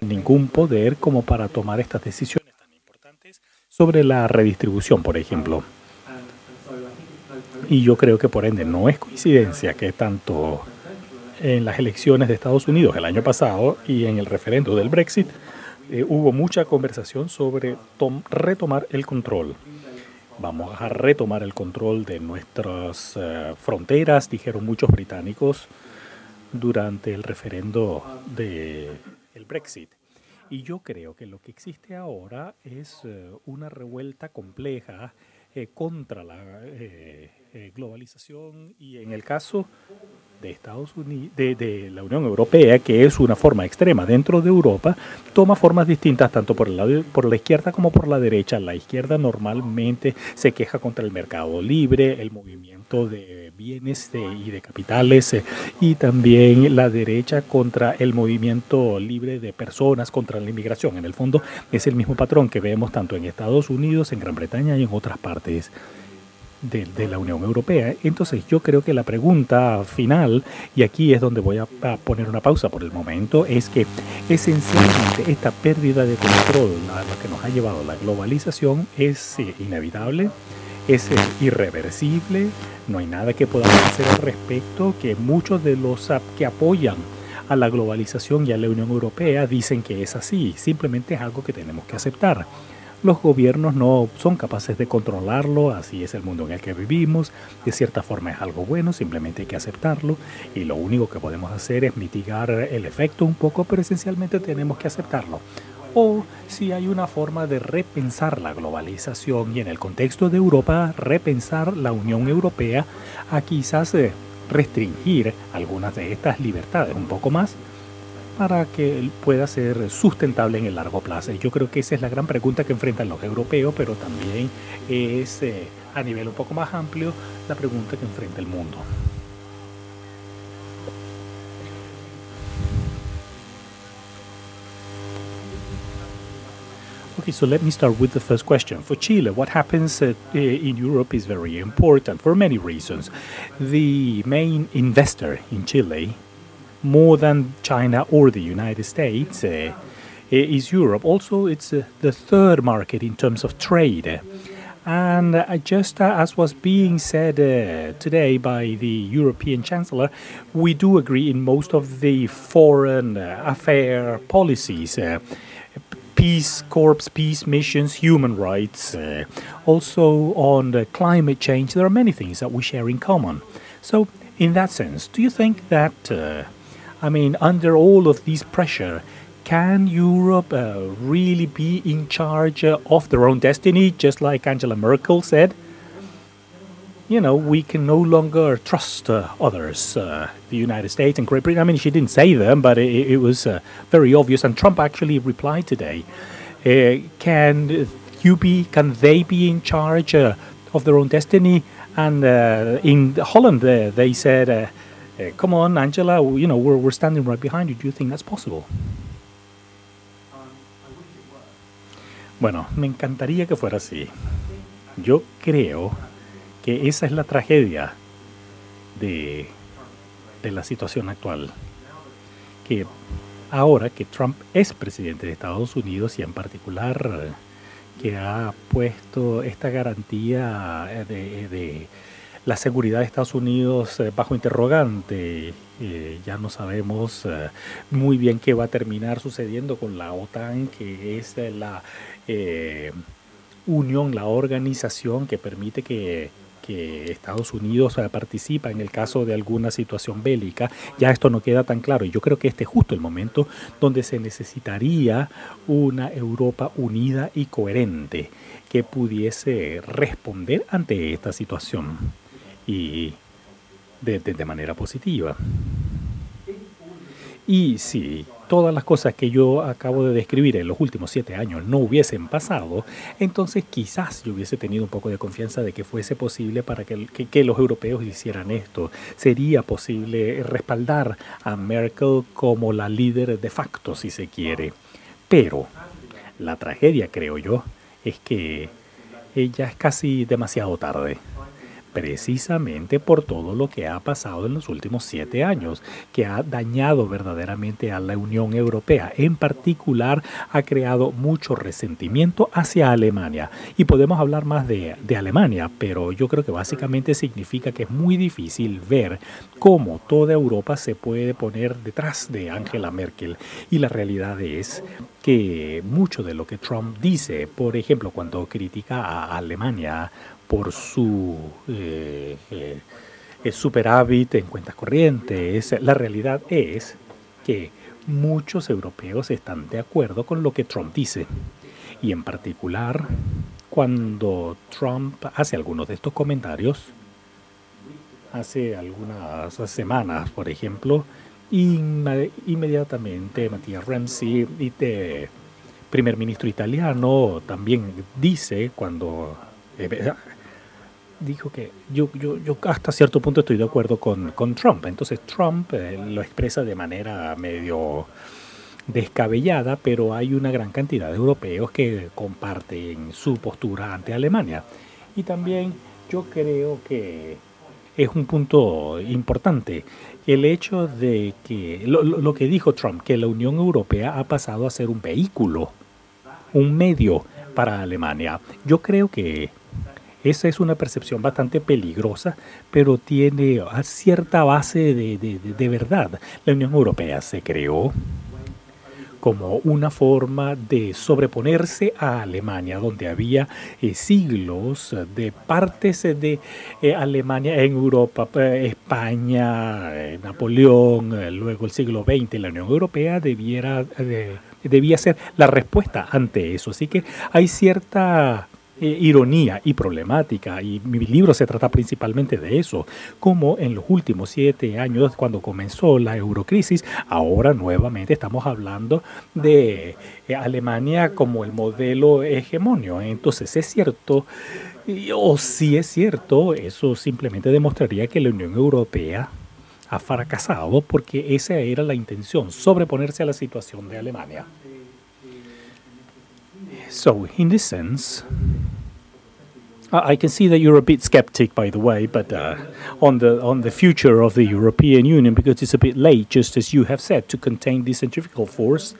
ningún poder como para tomar estas decisiones tan importantes sobre la redistribución, por ejemplo. Y yo creo que por ende no es coincidencia que tanto en las elecciones de Estados Unidos el año pasado y en el referendo del Brexit eh, hubo mucha conversación sobre retomar el control. Vamos a retomar el control de nuestras eh, fronteras, dijeron muchos británicos durante el referendo del el Brexit. Y yo creo que lo que existe ahora es eh, una revuelta compleja contra la globalización y en el caso de Estados Unidos, de, la Unión Europea, que es una forma extrema dentro de Europa, toma formas distintas tanto por, el lado, por la izquierda como por la derecha. La izquierda normalmente se queja contra el mercado libre, el movimiento de bienes y de capitales, eh, y también la derecha contra el movimiento libre de personas, contra la inmigración. En el fondo es el mismo patrón que vemos tanto en Estados Unidos, en Gran Bretaña y en otras partes de, la Unión Europea. Entonces yo creo que la pregunta final, y aquí es donde voy a, poner una pausa por el momento, es que esencialmente esta pérdida de control a lo que nos ha llevado la globalización es eh, inevitable, es irreversible, no hay nada que podamos hacer al respecto, que muchos de los que apoyan a la globalización y a la Unión Europea dicen que es así, simplemente es algo que tenemos que aceptar. Los gobiernos no son capaces de controlarlo, así es el mundo en el que vivimos, de cierta forma es algo bueno, simplemente hay que aceptarlo. Y lo único que podemos hacer es mitigar el efecto un poco, pero esencialmente tenemos que aceptarlo. O si hay una forma de repensar la globalización y en el contexto de Europa repensar la Unión Europea a quizás eh, restringir algunas de estas libertades un poco más para que pueda ser sustentable en el largo plazo. Yo creo que esa es la gran pregunta que enfrentan los europeos, pero también es eh, a nivel un poco más amplio la pregunta que enfrenta el mundo. Okay, so let me start with the first question. For Chile, what happens uh, in Europe is very important for many reasons. The main investor in Chile more than China or the United States uh, is Europe. Also, it's uh, the third market in terms of trade. And uh, just uh, as was being said uh, today by the European Chancellor, we do agree in most of the foreign uh, affair policies. Peace Corps, peace missions, human rights, also on the climate change. There are many things that we share in common. So, in that sense, do you think that I mean, under all of this pressure, can Europe uh, really be in charge uh, of their own destiny, just like Angela Merkel said? You know, we can no longer trust uh, others, uh, the United States and Great Britain. I mean, she didn't say them, but it, it was uh, very obvious. And Trump actually replied today. Uh, can you be? Can they be in charge of their own destiny? And in Holland, they said come on, Angela, you know, we're, we're standing right behind you. Do you think that's possible? Bueno, me encantaría que fuera así. Yo creo que esa es la tragedia de, de la situación actual. Que ahora que Trump es presidente de Estados Unidos y en particular que ha puesto esta garantía de, de la seguridad de Estados Unidos eh, bajo interrogante. Eh, ya no sabemos eh, muy bien qué va a terminar sucediendo con la OTAN, que es la unión, la organización que permite que, que Estados Unidos participa en el caso de alguna situación bélica. Ya esto no queda tan claro y yo creo que este es justo el momento donde se necesitaría una Europa unida y coherente que pudiese responder ante esta situación y de, manera positiva. Y si todas las cosas que yo acabo de describir en los últimos siete años no hubiesen pasado, entonces quizás yo hubiese tenido un poco de confianza de que fuese posible para que, los europeos hicieran esto. Sería posible respaldar a Merkel como la líder de facto, si se quiere. Pero la tragedia, creo yo, es que ella es casi demasiado tarde precisamente por todo lo que ha pasado en los últimos siete años, que ha dañado verdaderamente a la Unión Europea. En particular, ha creado mucho resentimiento hacia Alemania. Y podemos hablar más de, de Alemania, pero yo creo que básicamente significa que es muy difícil ver cómo toda Europa se puede poner detrás de Angela Merkel. Y la realidad es que mucho de lo que Trump dice, por ejemplo, cuando critica a Alemania, por su eh, eh, superávit en cuentas corrientes. La realidad es que muchos europeos están de acuerdo con lo que Trump dice. Y en particular, cuando Trump hace algunos de estos comentarios, hace algunas semanas, por ejemplo, inmediatamente Matías de primer ministro italiano, también dice cuando eh, dijo que yo, yo, yo hasta cierto punto estoy de acuerdo con, con Trump. Entonces Trump eh, lo expresa de manera medio descabellada, pero hay una gran cantidad de europeos que comparten su postura ante Alemania. Y también yo creo que es un punto importante el hecho de que lo, lo que dijo Trump, que la Unión Europea ha pasado a ser un vehículo, un medio para Alemania. Yo creo que esa es una percepción bastante peligrosa, pero tiene cierta base de, verdad. La Unión Europea se creó como una forma de sobreponerse a Alemania, donde había eh, siglos de partes de eh, Alemania en Europa, eh, España, Napoleón, luego el siglo XX, la Unión Europea debiera, debía ser la respuesta ante eso. Así que hay cierta eh, ironía y problemática, y mi libro se trata principalmente de eso, como en los últimos siete años, cuando comenzó la eurocrisis, ahora nuevamente estamos hablando de eh, Alemania como el modelo hegemonio. Entonces es cierto, o si es cierto, eso simplemente demostraría que la Unión Europea ha fracasado porque esa era la intención, sobreponerse a la situación de Alemania. So, in this sense, I can see that you're a bit skeptic, by the way, but uh, on the on the future of the European Union because it's a bit late, just as you have said, to contain the centrifugal force.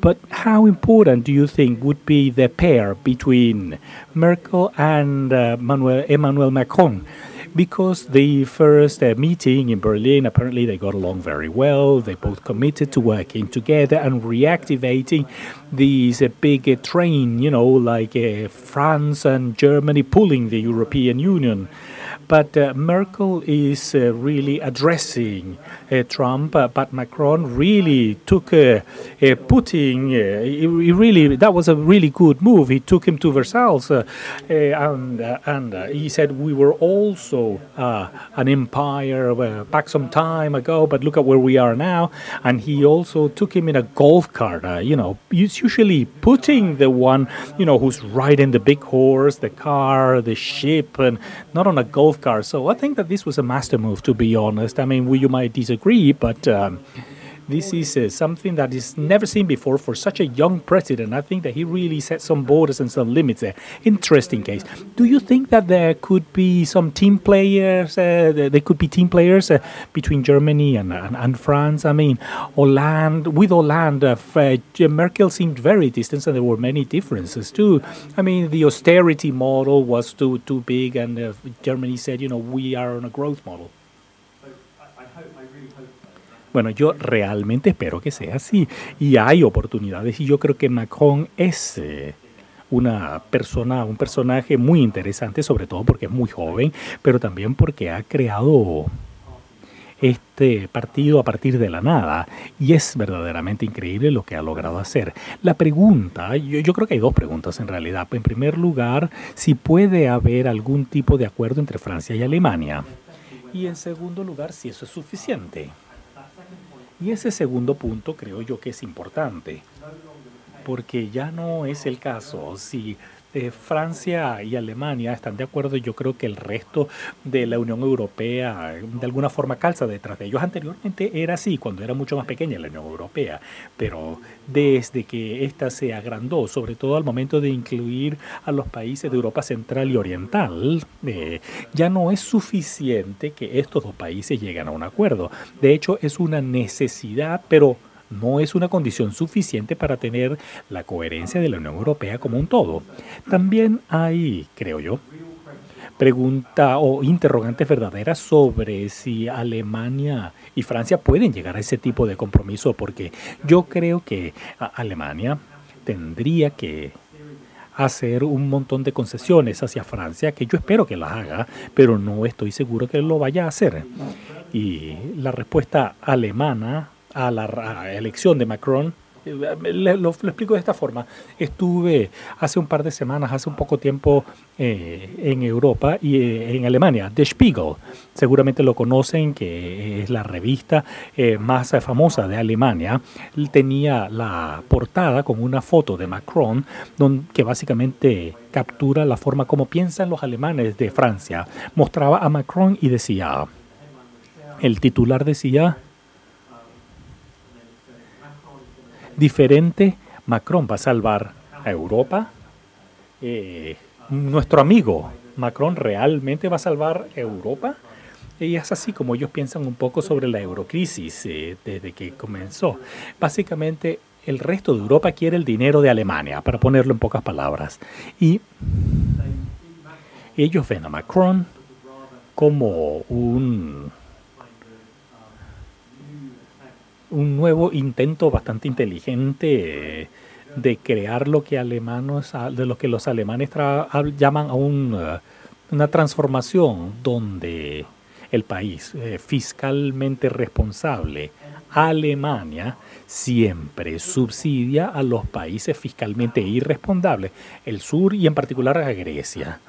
But how important do you think would be the pair between Merkel and uh, Manuel, Emmanuel Macron? Because the first uh, meeting in Berlin, apparently they got along very well. They both committed to working together and reactivating these uh, big uh, train, you know, like uh, France and Germany pulling the European Union. But uh, Merkel is uh, really addressing uh, Trump, uh, but Macron really took uh, uh, a putting. he really that was a really good move. He took him to Versailles, and and he said we were also an empire back some time ago, but look at where we are now. And he also took him in a golf cart. you know, it's usually putting the one you know who's riding the big horse, the car, the ship, and not on a golf So I think that this was a master move, to be honest. I mean, you might disagree, but um, this is uh, something that is never seen before for such a young president. I think that he really set some borders and some limits there. Interesting case. Do you think that there could be some team players? Uh, there could be team players uh, between Germany and, and, and, France. I mean, Hollande with Hollande, uh, Merkel seemed very distant, and there were many differences too. I mean, the austerity model was too too big, and uh, Germany said, you know, we are on a growth model. Bueno, yo realmente espero que sea así. Y hay oportunidades y yo creo que Macron es eh, una persona, un personaje muy interesante, sobre todo porque es muy joven, pero también porque ha creado este partido a partir de la nada y es verdaderamente increíble lo que ha logrado hacer. La pregunta, yo, yo, creo que hay dos preguntas en realidad. En primer lugar, si puede haber algún tipo de acuerdo entre Francia y Alemania. Y en segundo lugar, si eso es suficiente. Y ese segundo punto creo yo que es importante, porque ya no es el caso. Si eh, Francia y Alemania están de acuerdo, yo creo que el resto de la Unión Europea de alguna forma calza detrás de ellos. Anteriormente era así, cuando era mucho más pequeña la Unión Europea, pero desde que ésta se agrandó, sobre todo al momento de incluir a los países de Europa Central y Oriental, eh, ya no es suficiente que estos dos países lleguen a un acuerdo. De hecho, es una necesidad, pero no es una condición suficiente para tener la coherencia de la Unión Europea como un todo. También hay, creo yo, pregunta o interrogantes verdaderas sobre si Alemania y Francia pueden llegar a ese tipo de compromiso, porque yo creo que Alemania tendría que hacer un montón de concesiones hacia Francia, que yo espero que las haga, pero no estoy seguro que lo vaya a hacer. Y la respuesta alemana a la elección de Macron lo, explico de esta forma. Estuve hace un par de semanas, hace un poco tiempo eh, en Europa y eh, en Alemania, The Spiegel. Seguramente lo conocen, que es la revista eh, más famosa de Alemania. Tenía la portada con una foto de Macron, donde, que básicamente captura la forma como piensan los alemanes de Francia. Mostraba a Macron y decía, el titular decía, diferente, Macron va a salvar a Europa. Eh, nuestro amigo Macron realmente va a salvar Europa. Y es así como ellos piensan un poco sobre la eurocrisis eh, desde que comenzó. Básicamente, el resto de Europa quiere el dinero de Alemania, para ponerlo en pocas palabras. Y ellos ven a Macron como un un nuevo intento bastante inteligente de crear lo que alemanos, de lo que los alemanes llaman a uh, una transformación donde el país eh, fiscalmente responsable, Alemania, siempre subsidia a los países fiscalmente irresponsables, el sur y en particular a Grecia.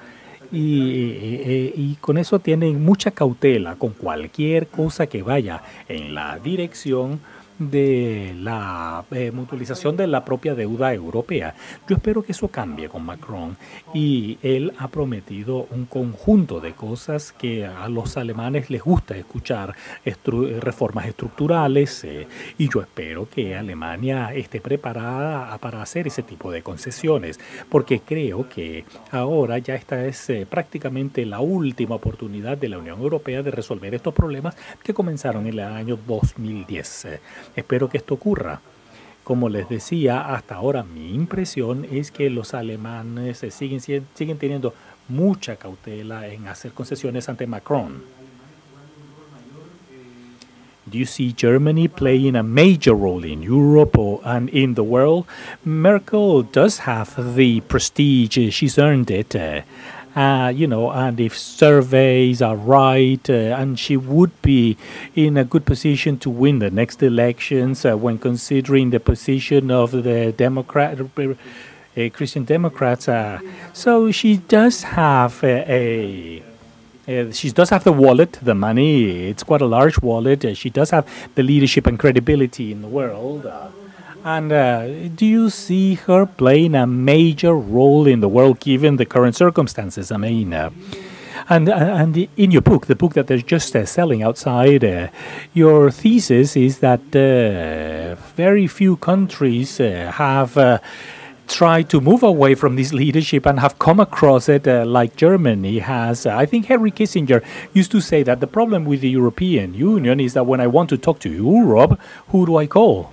Y, con eso tienen mucha cautela con cualquier cosa que vaya en la dirección de la eh, mutualización de la propia deuda europea. Yo espero que eso cambie con Macron y él ha prometido un conjunto de cosas que a los alemanes les gusta escuchar, reformas estructurales eh, y yo espero que Alemania esté preparada para hacer ese tipo de concesiones porque creo que ahora ya esta es eh, prácticamente la última oportunidad de la Unión Europea de resolver estos problemas que comenzaron en el año 2010. Espero que esto ocurra. Como les decía, hasta ahora mi impresión es que los alemanes siguen, siguen teniendo mucha cautela en hacer concesiones ante Macron. Do you see Germany playing a major role in Europe and in the world? Merkel does have the prestige, she's earned it. Uh, uh, you know, and if surveys are right, uh, and she would be in a good position to win the next elections uh, when considering the position of the Democrat. Uh, Christian Democrats. Uh, so she does have a, a she does have the wallet, the money. It's quite a large wallet. Uh, she does have the leadership and credibility in the world. Uh, and uh, do you see her playing a major role in the world given the current circumstances? I mean, uh, and uh, and in your book, the book that they're just uh, selling outside, uh, your thesis is that uh, very few countries have tried to move away from this leadership and have come across it uh, like Germany has. Uh, I think Henry Kissinger used to say that the problem with the European Union is that when I want to talk to Europe, who do I call?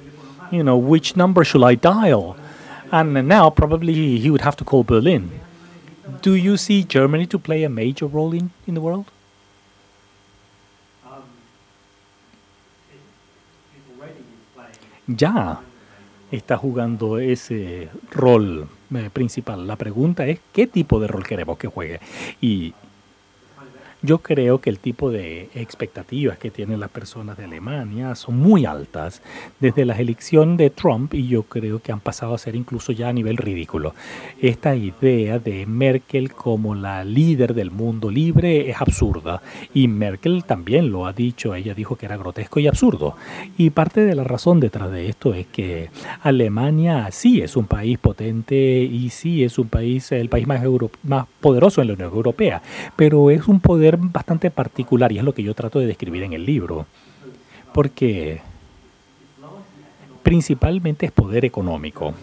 You know, which number should I dial? And now probably he would have to call Berlin. Do you see Germany to play a major role in, in the world? Ya está jugando ese rol eh, principal. La pregunta es qué tipo de rol queremos que juegue. Y yo creo que el tipo de expectativas que tienen las personas de Alemania son muy altas desde la elección de Trump y yo creo que han pasado a ser incluso ya a nivel ridículo. Esta idea de Merkel como la líder del mundo libre es absurda y Merkel también lo ha dicho, ella dijo que era grotesco y absurdo. Y parte de la razón detrás de esto es que Alemania sí es un país potente y sí es un país, el país más, más poderoso en la Unión Europea, pero es un poder bastante particular y es lo que yo trato de describir en el libro, porque principalmente es poder económico.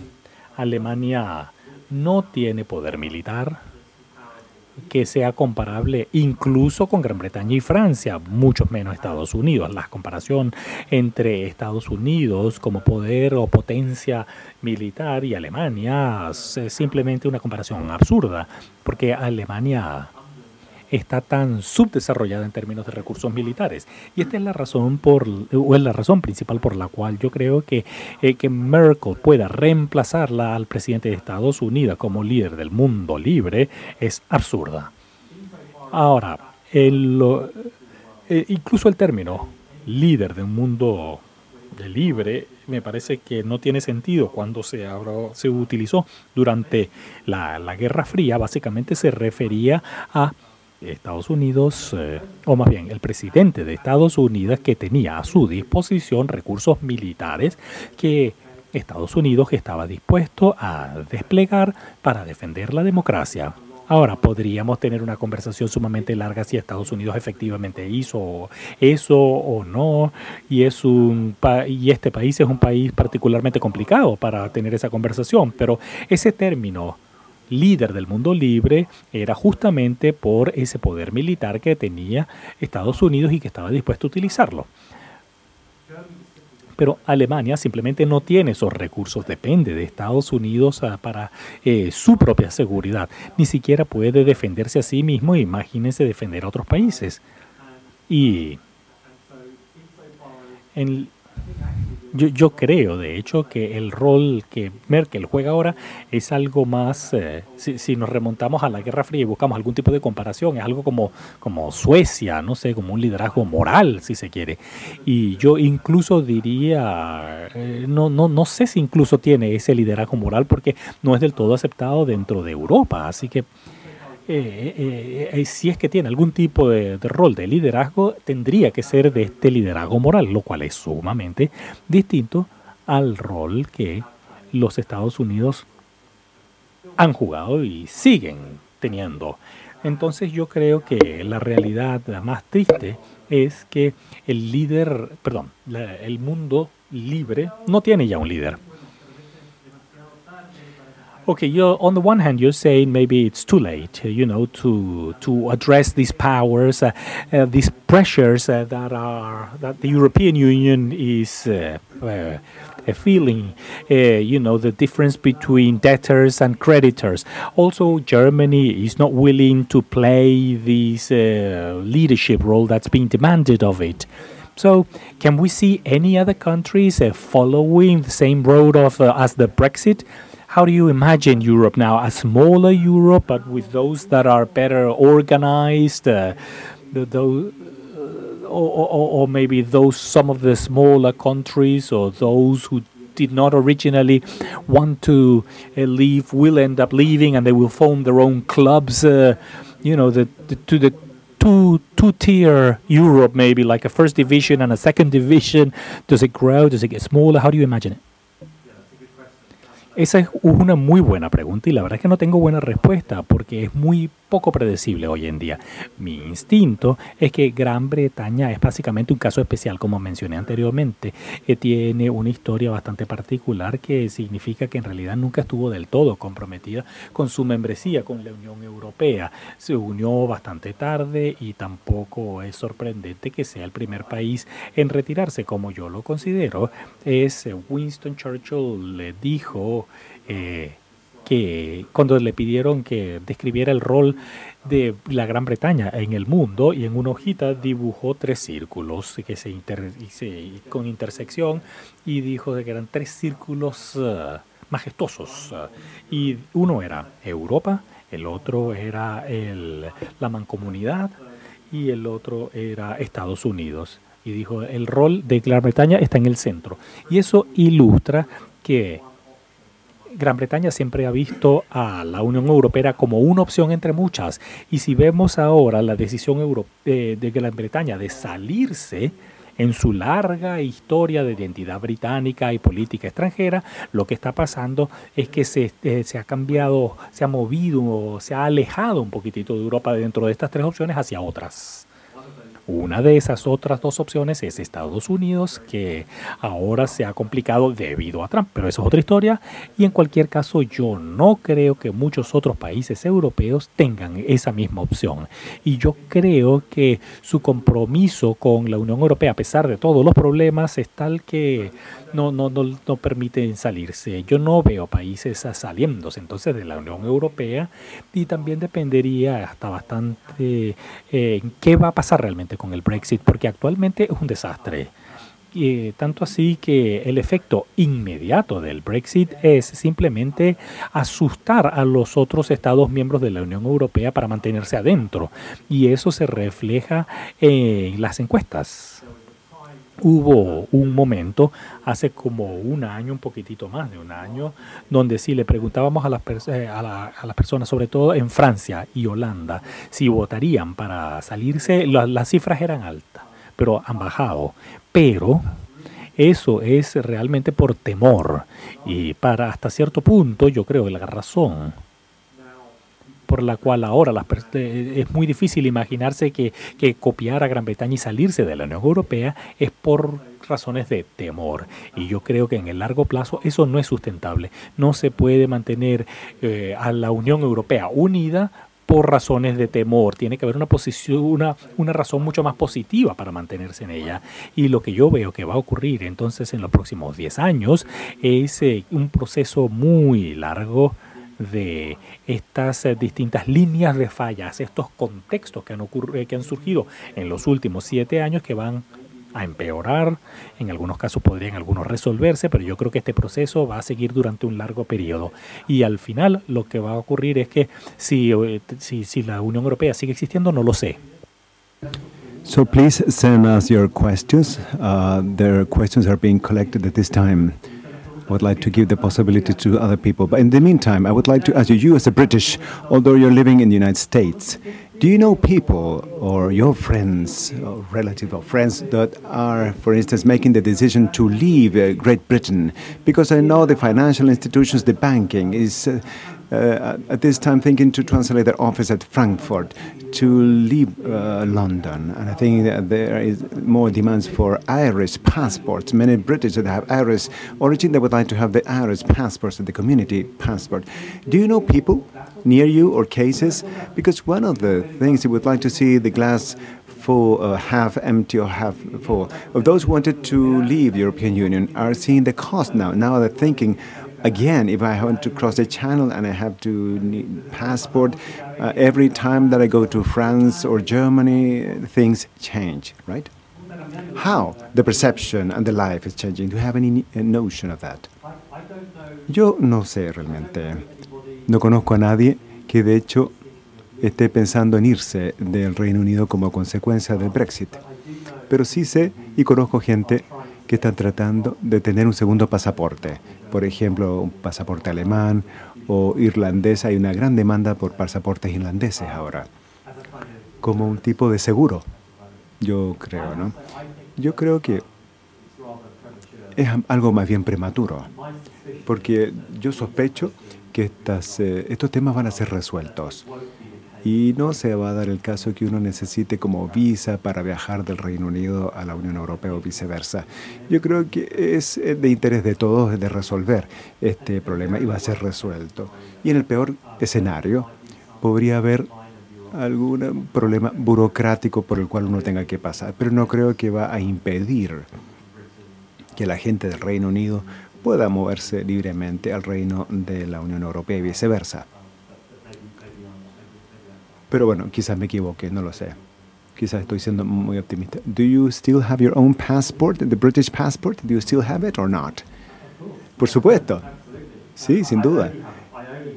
Alemania no tiene poder militar, que sea comparable incluso con Gran Bretaña y Francia, mucho menos Estados Unidos. La comparación entre Estados Unidos como poder o potencia militar y Alemania es simplemente una comparación absurda, porque Alemania está tan subdesarrollada en términos de recursos militares. Y esta es la razón por o la razón principal por la cual yo creo que, eh, que Merkel pueda reemplazarla al presidente de Estados Unidos como líder del mundo libre es absurda. Ahora, eh, incluso el término líder de un mundo libre me parece que no tiene sentido cuando se, se utilizó durante la, la Guerra Fría. Básicamente se refería a Estados Unidos, eh, o más bien el presidente de Estados Unidos que tenía a su disposición recursos militares que Estados Unidos estaba dispuesto a desplegar para defender la democracia. Ahora, podríamos tener una conversación sumamente larga si Estados Unidos efectivamente hizo eso o no, y, es un y este país es un país particularmente complicado para tener esa conversación, pero ese término líder del mundo libre era justamente por ese poder militar que tenía Estados Unidos y que estaba dispuesto a utilizarlo. Pero Alemania simplemente no tiene esos recursos, depende de Estados Unidos ah, para eh, su propia seguridad. Ni siquiera puede defenderse a sí mismo, imagínense defender a otros países. Y en, yo, yo, creo, de hecho, que el rol que Merkel juega ahora es algo más, eh, si, si, nos remontamos a la Guerra Fría y buscamos algún tipo de comparación, es algo como, como Suecia, no sé, como un liderazgo moral, si se quiere. Y yo incluso diría, eh, no, no, no sé si incluso tiene ese liderazgo moral porque no es del todo aceptado dentro de Europa, así que... Eh, eh, eh, si es que tiene algún tipo de, rol de liderazgo, tendría que ser de este liderazgo moral, lo cual es sumamente distinto al rol que los Estados Unidos han jugado y siguen teniendo. Entonces yo creo que la realidad más triste es que el líder, perdón, el mundo libre no tiene ya un líder. Okay, you're on the one hand, you're saying maybe it's too late, you know, to to address these powers, uh, uh, these pressures uh, that are that the European Union is uh, uh, feeling. Uh, you know, the difference between debtors and creditors. Also, Germany is not willing to play this leadership role that's being demanded of it. So, can we see any other countries following the same road of as the Brexit? How do you imagine Europe now? A smaller Europe, but with those that are better organized, uh, the, those, uh, or, or, or maybe those some of the smaller countries or those who did not originally want to uh, leave will end up leaving and they will form their own clubs. Uh, you know, the, the, to the two two tier Europe, maybe like a first division and a second division. Does it grow? Does it get smaller? How do you imagine it? Esa es una muy buena pregunta y la verdad es que no tengo buena respuesta porque es muy poco predecible hoy en día. Mi instinto es que Gran Bretaña es básicamente un caso especial, como mencioné anteriormente, que tiene una historia bastante particular que significa que en realidad nunca estuvo del todo comprometida con su membresía con la Unión Europea. Se unió bastante tarde y tampoco es sorprendente que sea el primer país en retirarse, como yo lo considero. Es eh, Winston Churchill le dijo eh, que cuando le pidieron que describiera el rol de la Gran Bretaña en el mundo y en una hojita dibujó tres círculos que se, inter, con intersección y dijo que eran tres círculos uh, majestuosos uh, y uno era Europa, el otro era el, la mancomunidad y el otro era Estados Unidos. Y dijo, el rol de Gran Bretaña está en el centro. Y eso ilustra que Gran Bretaña siempre ha visto a la Unión Europea como una opción entre muchas. Y si vemos ahora la decisión de, de Gran Bretaña de salirse, en su larga historia de identidad británica y política extranjera, lo que está pasando es que se, eh, se ha cambiado, se ha movido, se ha alejado un poquitito de Europa dentro de estas tres opciones hacia otras. Una de esas otras dos opciones es Estados Unidos, que ahora se ha complicado debido a Trump, pero eso es otra historia. Y en cualquier caso, yo no creo que muchos otros países europeos tengan esa misma opción. Y yo creo que su compromiso con la Unión Europea, a pesar de todos los problemas, es tal que no, no, no, permiten salirse. Yo no veo países saliéndose entonces de la Unión Europea y también dependería hasta bastante eh, qué va a pasar realmente con el Brexit, porque actualmente es un desastre. Y, tanto así que el efecto inmediato del Brexit es simplemente asustar a los otros Estados miembros de la Unión Europea para mantenerse adentro. Y eso se refleja en las encuestas hubo un momento, hace como un año, un poquitito más de un año, donde si le preguntábamos a las, eh, a, las personas, sobre todo en Francia y Holanda, si votarían para salirse, las cifras eran altas, pero han bajado. Pero eso es realmente por temor y para hasta cierto punto yo creo que la razón por la cual ahora las eh, es muy difícil imaginarse que, copiar a Gran Bretaña y salirse de la Unión Europea es por razones de temor. Y yo creo que en el largo plazo eso no es sustentable. No se puede mantener eh, a la Unión Europea unida por razones de temor. Tiene que haber una posición, una, una razón mucho más positiva para mantenerse en ella. Y lo que yo veo que va a ocurrir entonces en los próximos 10 años es eh, un proceso muy largo de estas eh, distintas líneas de fallas, estos contextos que han, ocurrido, que han surgido en los últimos siete años que van a empeorar, en algunos casos podrían algunos resolverse, pero yo creo que este proceso va a seguir durante un largo periodo. Y al final lo que va a ocurrir es que si, eh, si, si la Unión Europea sigue existiendo, no lo sé. So please send us your questions. Uh, their questions are being collected at this time. I would like to give the possibility to other people. But in the meantime, I would like to ask you, you as a British, although you're living in the United States, do you know people or your friends, or relatives or friends that are, for instance, making the decision to leave uh, Great Britain? Because I know the financial institutions, the banking is. Uh, at this time thinking to translate their office at Frankfurt to leave uh, London. And I think that there is more demands for Irish passports. Many British that have Irish origin, they would like to have the Irish passports, and the community passport. Do you know people near you or cases? Because one of the things you would like to see the glass full, uh, half empty or half full. Of those who wanted to leave European Union are seeing the cost now. Now they're thinking, again, if I want to cross the channel and I have to need passport, uh, every time that I go to France or Germany, things change, right? How the perception and the life is changing? Do you have any notion of that? Yo no sé realmente. No conozco a nadie que de hecho esté pensando en irse del Reino Unido como consecuencia del Brexit. Pero sí sé y conozco gente que están tratando de tener un segundo pasaporte. Por ejemplo, un pasaporte alemán o irlandés. Hay una gran demanda por pasaportes irlandeses ahora, como un tipo de seguro, yo creo, ¿no? Yo creo que es algo más bien prematuro, porque yo sospecho que estas, eh, estos temas van a ser resueltos. Y no se va a dar el caso que uno necesite como visa para viajar del Reino Unido a la Unión Europea o viceversa. Yo creo que es eh, de interés de todos de resolver este problema y va a ser resuelto. Y en el peor escenario podría haber algún problema burocrático por el cual uno tenga que pasar, pero no creo que va a impedir que la gente del Reino Unido pueda moverse libremente al reino de la Unión Europea y viceversa. Pero bueno, quizás me equivoque, no lo sé. Quizás estoy siendo muy optimista. Do you still have your own passport, the British passport? Do you still have it or not? Por supuesto. Sí, sin duda.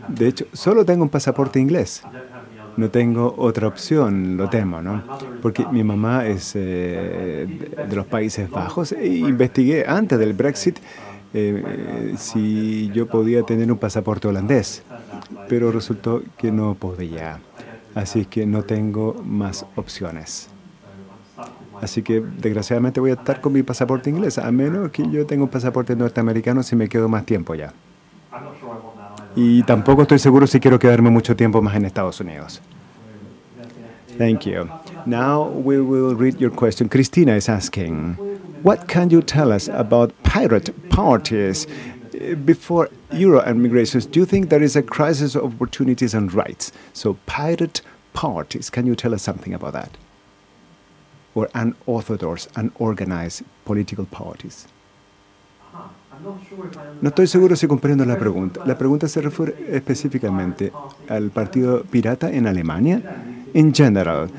De hecho, solo tengo un pasaporte inglés. no tengo otra opción, lo temo, ¿no? Porque mi mamá es eh, de los Países Bajos e investigué antes del Brexit eh, si yo podía tener un pasaporte holandés, pero resultó que no podía. Así que no tengo más opciones. Así que desgraciadamente voy a estar con mi pasaporte inglés, a menos que yo tenga un pasaporte norteamericano si me quedo más tiempo ya. Y tampoco estoy seguro si quiero quedarme mucho tiempo más en Estados Unidos. Thank you. Now we will read your question. Cristina is asking, what can you tell us about pirate parties? Before Euro and migrations, do you think there is a crisis of opportunities and rights? So pirate parties, can you tell us something about that? Or unorthodox, unorganized political parties? No estoy seguro si comprendo la pregunta. La pregunta se refiere específicamente al partido pirata en Alemania. In general,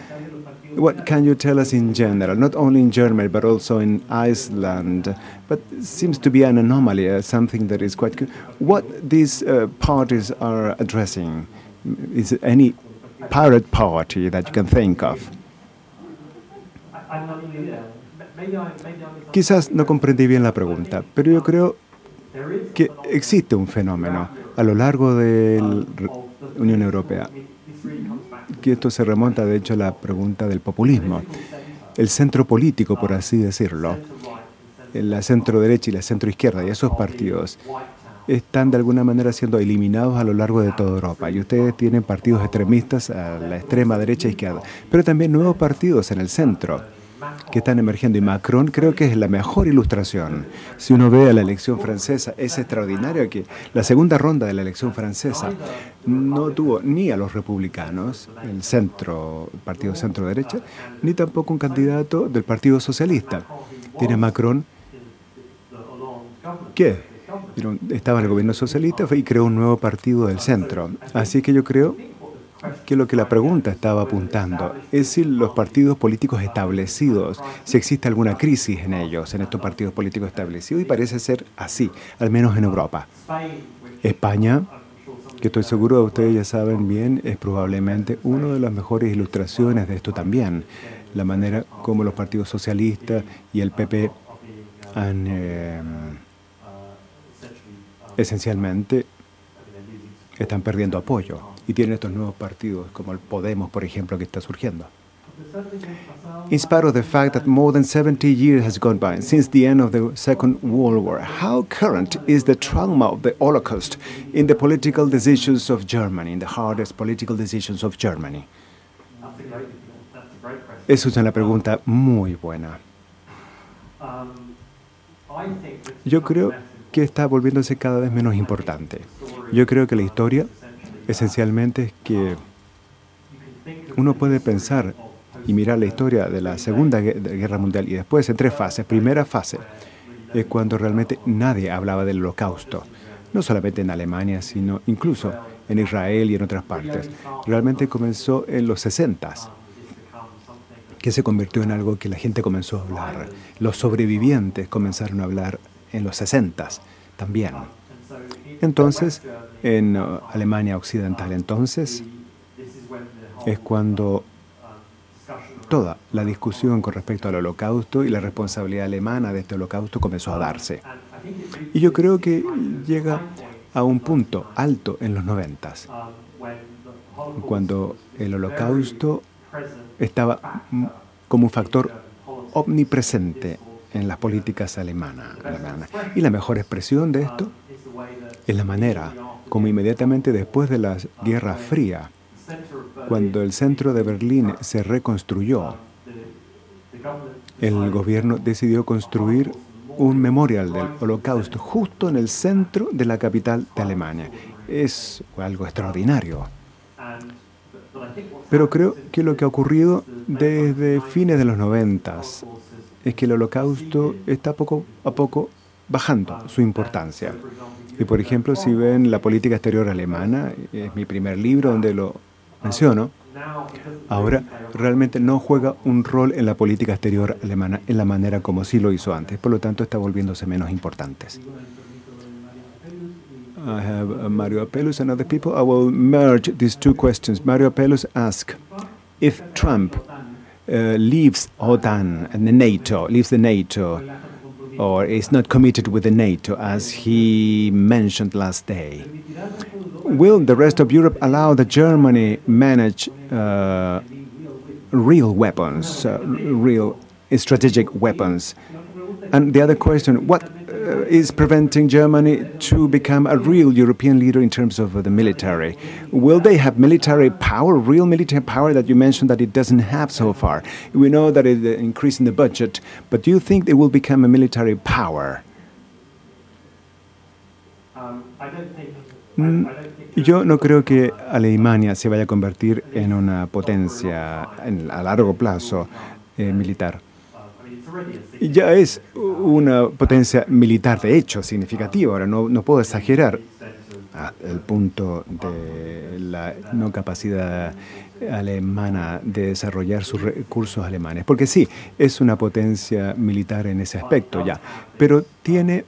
what can you tell us in general, not only in Germany but also in Iceland? But seems to be an anomaly, uh, something that is quite. What these uh, parties are addressing? Is any pirate party that you can think of? Quizás no comprendí bien la pregunta, pero yo creo que existe un fenómeno a lo largo de la Unión Europea, que esto se remonta de hecho a la pregunta del populismo. El centro político, por así decirlo, la centro derecha y la centro izquierda y esos partidos están de alguna manera siendo eliminados a lo largo de toda Europa. Y ustedes tienen partidos extremistas a la extrema derecha e izquierda, pero también nuevos partidos en el centro que están emergiendo. Y Macron creo que es la mejor ilustración. Si uno ve a la elección francesa, es extraordinario que la segunda ronda de la elección francesa no tuvo ni a los republicanos, el centro, el partido centro-derecha, ni tampoco un candidato del Partido Socialista. Tiene Macron que estaba en el gobierno socialista y creó un nuevo partido del centro. Así que yo creo que lo que la pregunta estaba apuntando es si los partidos políticos establecidos, si existe alguna crisis en ellos, en estos partidos políticos establecidos, y parece ser así, al menos en Europa. España, que estoy seguro de ustedes ya saben bien, es probablemente una de las mejores ilustraciones de esto también. La manera como los partidos socialistas y el PP han eh, esencialmente están perdiendo apoyo y tienen estos nuevos partidos como el Podemos, por ejemplo, que está surgiendo. In spite of the fact that more than 70 years has gone by since the end of the Second World War, how current is the trauma of the Holocaust in the political decisions of Germany, in the hardest political decisions of Germany? Esa es una pregunta muy buena. Yo creo que está volviéndose cada vez menos importante. Yo creo que la historia esencialmente es que uno puede pensar y mirar la historia de la Segunda Guerra Mundial y después en tres fases. Primera fase es cuando realmente nadie hablaba del holocausto, no solamente en Alemania, sino incluso en Israel y en otras partes. Realmente comenzó en los 60 que se convirtió en algo que la gente comenzó a hablar. Los sobrevivientes comenzaron a hablar en los 60 también. Entonces, en uh, Alemania Occidental, entonces, es cuando toda la discusión con respecto al holocausto y la responsabilidad alemana de este holocausto comenzó a darse. Y yo creo que llega a un punto alto en los noventas, cuando el holocausto estaba como un factor omnipresente en las políticas alemanas. Y la mejor expresión de esto es la manera como inmediatamente después de la Guerra Fría, cuando el centro de Berlín se reconstruyó, el gobierno decidió construir un memorial del holocausto justo en el centro de la capital de Alemania. Es algo extraordinario. Pero creo que lo que ha ocurrido desde fines de los noventas es que el holocausto está poco a poco bajando su importancia. Y por ejemplo, si ven la política exterior alemana, es mi primer libro donde lo menciono, ahora realmente no juega un rol en la política exterior alemana en la manera como sí lo hizo antes, por lo tanto está volviéndose menos importantes. I have uh, Mario Apelus and other people. I will merge these two questions. Mario Apelus asks if Trump uh, leaves OTAN and the NATO, leaves the NATO, or is not committed with the NATO as he mentioned last day, will the rest of Europe allow the Germany manage uh, real weapons, uh, real strategic weapons? And the other question, what uh, is preventing Germany to become a real European leader in terms of uh, the military? Will they have military power, real military power that you mentioned that it doesn't have so far? We know that it's increasing the budget, but do you think they will become a military power? Um, I don't think Mm, yo no creo que Alemania se vaya a convertir en una potencia en, a largo plazo eh, militar ya es una potencia militar de hecho significativa. Ahora, no, no puedo exagerar el punto de la no capacidad alemana de desarrollar sus recursos alemanes. Porque sí, es una potencia militar en ese aspecto ya, pero tiene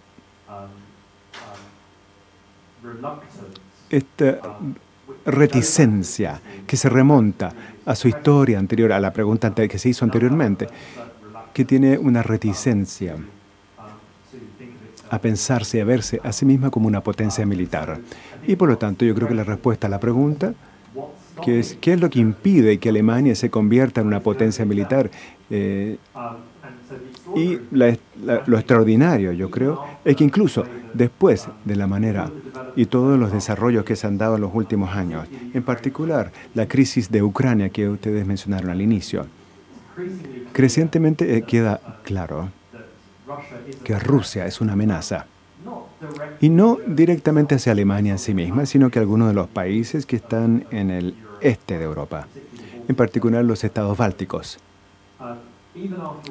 esta reticencia que se remonta a su historia anterior, a la pregunta que se hizo anteriormente que tiene una reticencia a pensarse, a verse a sí misma como una potencia militar. Y por lo tanto yo creo que la respuesta a la pregunta, que es ¿qué es lo que impide que Alemania se convierta en una potencia militar? Eh, y lo extraordinario, yo creo, es que incluso después de la manera y todos los desarrollos que se han dado en los últimos años, en particular la crisis de Ucrania que ustedes mencionaron al inicio, Crecientemente eh, queda claro que Rusia es una amenaza. Y no directamente hacia Alemania en sí misma, sino que algunos de los países que están en el este de Europa, en particular los estados bálticos.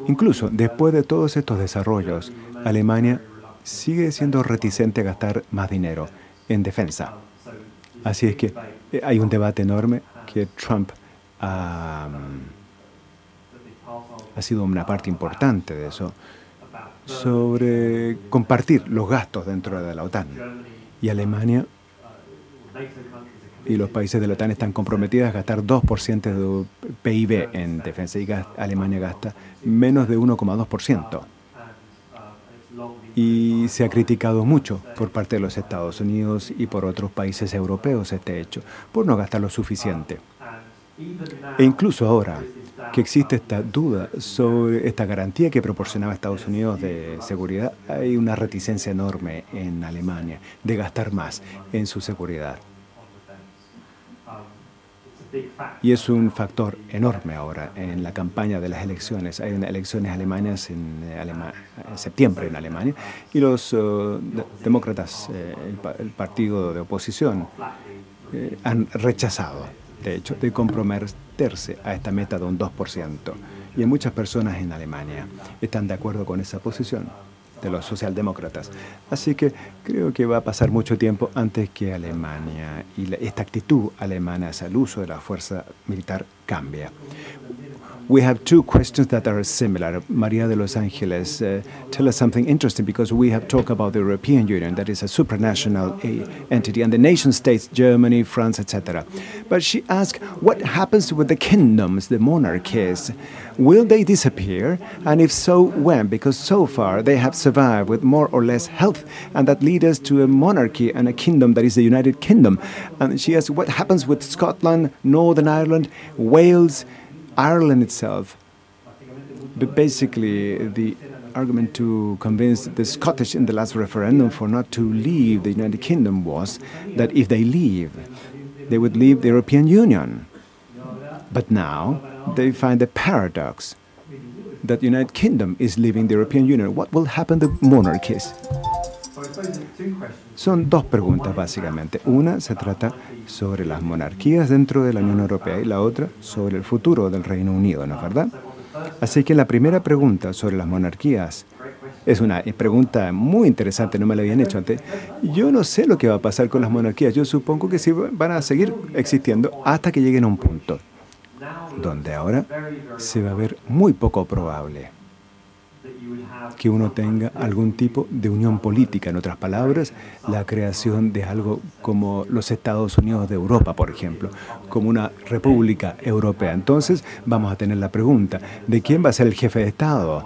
Incluso después de todos estos desarrollos, Alemania sigue siendo reticente a gastar más dinero en defensa. Así es que eh, hay un debate enorme que Trump ha ha sido una parte importante de eso, sobre compartir los gastos dentro de la OTAN. Y Alemania y los países de la OTAN están comprometidos a gastar 2% de PIB en defensa y Alemania gasta menos de 1,2%. Y se ha criticado mucho por parte de los Estados Unidos y por otros países europeos este hecho, por no gastar lo suficiente. E incluso ahora, que existe esta duda sobre esta garantía que proporcionaba Estados Unidos de seguridad, hay una reticencia enorme en Alemania de gastar más en su seguridad. Y es un factor enorme ahora en la campaña de las elecciones. Hay elecciones alemanas en, septiembre en Alemania y los uh, demócratas, eh, el, partido de oposición, eh, han rechazado de hecho, de comprometerse a esta meta de un 2%. Y muchas personas en Alemania están de acuerdo con esa posición de los socialdemócratas. Así que creo que va a pasar mucho tiempo antes que Alemania y esta actitud alemana hacia el uso de la fuerza militar cambie. We have two questions that are similar. Maria de Los Angeles, uh, tell us something interesting because we have talked about the European Union, that is a supranational entity, and the nation states, Germany, France, etc. But she asked, what happens with the kingdoms, the monarchies? Will they disappear? And if so, when? Because so far they have survived with more or less health, and that leads us to a monarchy and a kingdom that is the United Kingdom. And she asked, what happens with Scotland, Northern Ireland, Wales? Ireland itself, but basically the argument to convince the Scottish in the last referendum for not to leave the United Kingdom was that if they leave, they would leave the European Union. But now they find a paradox that the United Kingdom is leaving the European Union. What will happen to monarchies? Son dos preguntas básicamente. Una se trata sobre las monarquías dentro de la Unión Europea y la otra sobre el futuro del Reino Unido, ¿no es verdad? Así que la primera pregunta sobre las monarquías es una pregunta muy interesante, no me la habían hecho antes. Yo no sé lo que va a pasar con las monarquías. Yo supongo que sí van a seguir existiendo hasta que lleguen a un punto donde ahora se va a ver muy poco probable que uno tenga algún tipo de unión política, en otras palabras, la creación de algo como los Estados Unidos de Europa, por ejemplo, como una república europea. Entonces vamos a tener la pregunta, ¿de quién va a ser el jefe de Estado?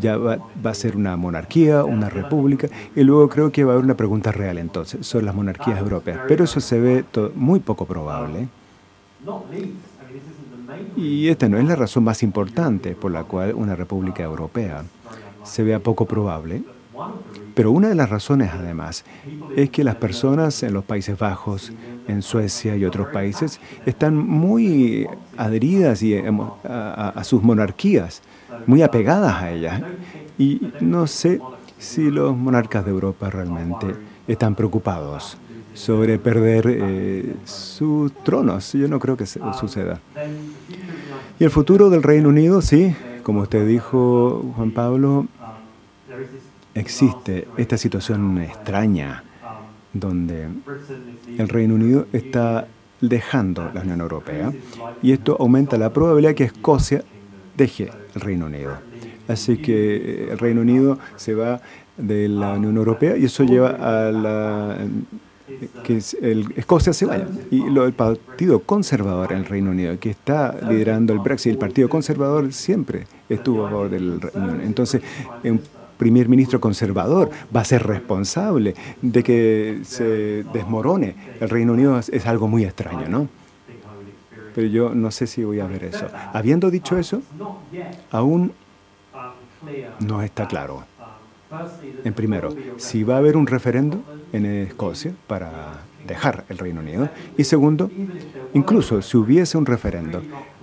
ya va, a ser una monarquía, una república, y luego creo que va a haber una pregunta real entonces sobre las monarquías europeas. Pero eso se ve muy poco probable. Y esta no es la razón más importante por la cual una república europea se vea poco probable. Pero una de las razones, además, es que las personas en los Países Bajos, en Suecia y otros países están muy adheridas a, a sus monarquías muy apegadas a ella. Y no sé si los monarcas de Europa realmente están preocupados sobre perder eh, sus tronos. Yo no creo que suceda. Y el futuro del Reino Unido, sí, como usted dijo, Juan Pablo, existe esta situación extraña donde el Reino Unido está dejando la Unión Europea y esto aumenta la probabilidad que Escocia deje el Reino Unido. Así que eh, el Reino Unido se va de la Unión Europea y eso lleva a la que el Escocia se vaya. Y lo, el Partido Conservador en el Reino Unido, que está liderando el Brexit, el Partido Conservador siempre estuvo a favor del Reino Unido. Entonces, un primer ministro conservador va a ser responsable de que se desmorone el Reino Unido. Es, algo muy extraño, ¿no? pero yo no sé si voy a ver eso. Habiendo dicho eso, aún no está claro. En primero, si va a haber un referendo en Escocia para dejar el Reino Unido. Y segundo, incluso si hubiese un referendo,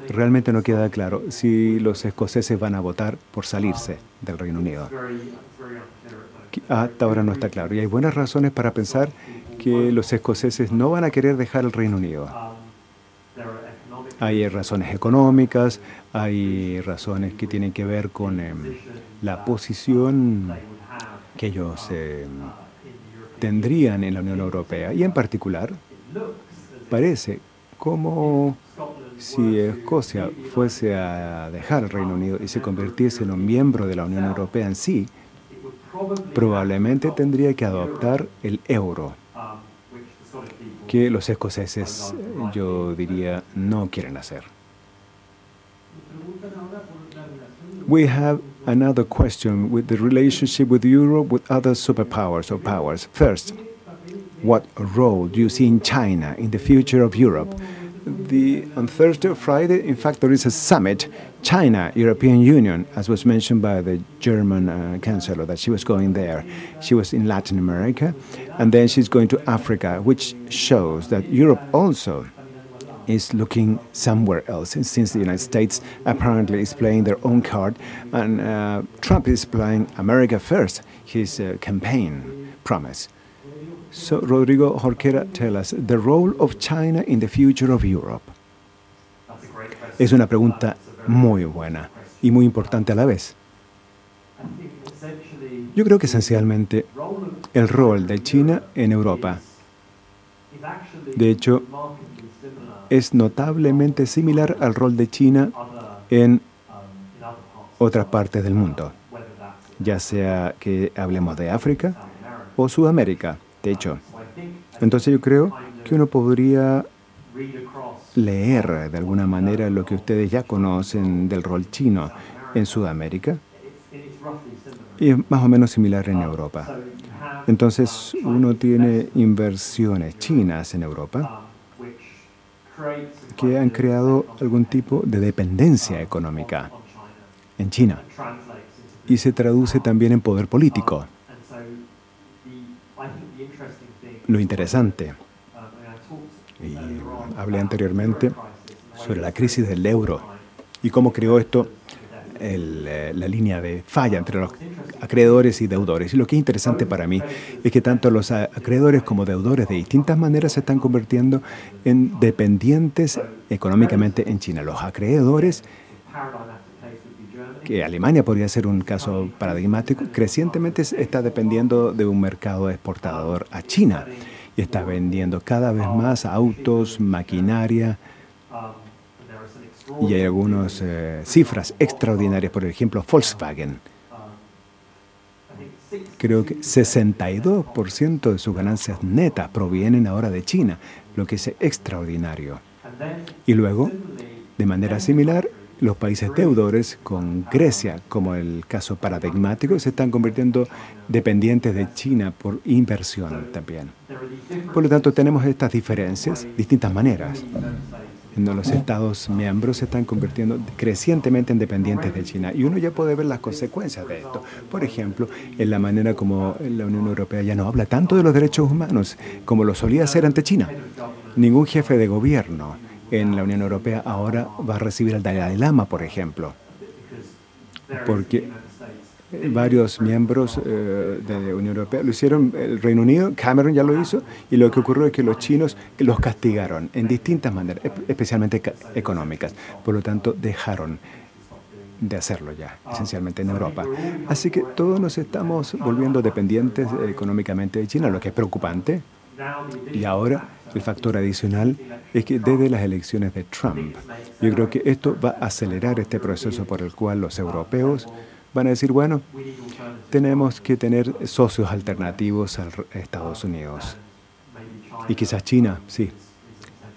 realmente no queda claro si los escoceses van a votar por salirse del Reino Unido. Hasta ahora no está claro. Y hay buenas razones para pensar que los escoceses no van a querer dejar el Reino Unido. Hay razones económicas, hay razones que tienen que ver con em, la posición que ellos em, tendrían en la Unión Europea. Y en particular, parece como si Escocia fuese a dejar el Reino Unido y se convirtiese en un miembro de la Unión Europea en sí, probablemente tendría que adoptar el euro que los escoceses, yo diría, no quieren hacer. We have another question with the relationship with Europe with other superpowers or powers. First, what role do you see in China in the future of Europe? The, on Thursday or Friday, in fact, there is a summit, China, European Union, as was mentioned by the German uh, chancellor, that she was going there. She was in Latin America, and then she's going to Africa, which shows that Europe also is looking somewhere else, since the United States apparently is playing their own card, and uh, Trump is playing America first, his uh, campaign promise. So, Rodrigo Jorquera, tell us the role of China in the future of Europe. Es una pregunta muy buena y muy importante a la vez. Yo creo que esencialmente el rol de China en Europa, de hecho, es notablemente similar al rol de China en otras partes del mundo, ya sea que hablemos de África o Sudamérica hecho. Entonces yo creo que uno podría leer de alguna manera lo que ustedes ya conocen del rol chino en Sudamérica y es más o menos similar en Europa. Entonces uno tiene inversiones chinas en Europa que han creado algún tipo de dependencia económica en China y se traduce también en poder político. Lo interesante. Y hablé anteriormente sobre la crisis del euro y cómo creó esto eh, la línea de falla entre los acreedores y deudores. Y lo que es interesante para mí es que tanto los acreedores como deudores de distintas maneras se están convirtiendo en dependientes económicamente en China. Los acreedores que Alemania podría ser un caso paradigmático, crecientemente está dependiendo de un mercado exportador a China y está vendiendo cada vez más autos, maquinaria y hay algunas eh, cifras extraordinarias, por ejemplo, Volkswagen creo que 62% de sus ganancias netas provienen ahora de China, lo que es extraordinario. Y luego, de manera similar, los países deudores, con Grecia como el caso paradigmático, se están convirtiendo dependientes de China por inversión también. Por lo tanto, tenemos estas diferencias, distintas maneras los Estados miembros se están convirtiendo crecientemente en dependientes de China. Y uno ya puede ver las consecuencias de esto. Por ejemplo, en la manera como la Unión Europea ya no habla tanto de los derechos humanos como lo solía hacer ante China. Ningún jefe de gobierno en la Unión Europea ahora va a recibir al Dalai Lama, por ejemplo. Porque varios miembros eh, de la Unión Europea lo hicieron, el Reino Unido, Cameron ya lo hizo, y lo que ocurrió es que los chinos los castigaron en distintas maneras, especialmente económicas. Por lo tanto, dejaron de hacerlo ya, esencialmente en Europa. Así que todos nos estamos volviendo dependientes económicamente de China, lo que es preocupante. Y ahora el factor adicional es que desde las elecciones de Trump, yo creo que esto va a acelerar este proceso por el cual los europeos van a decir, bueno, tenemos que tener socios alternativos a Estados Unidos. Y quizás China, sí,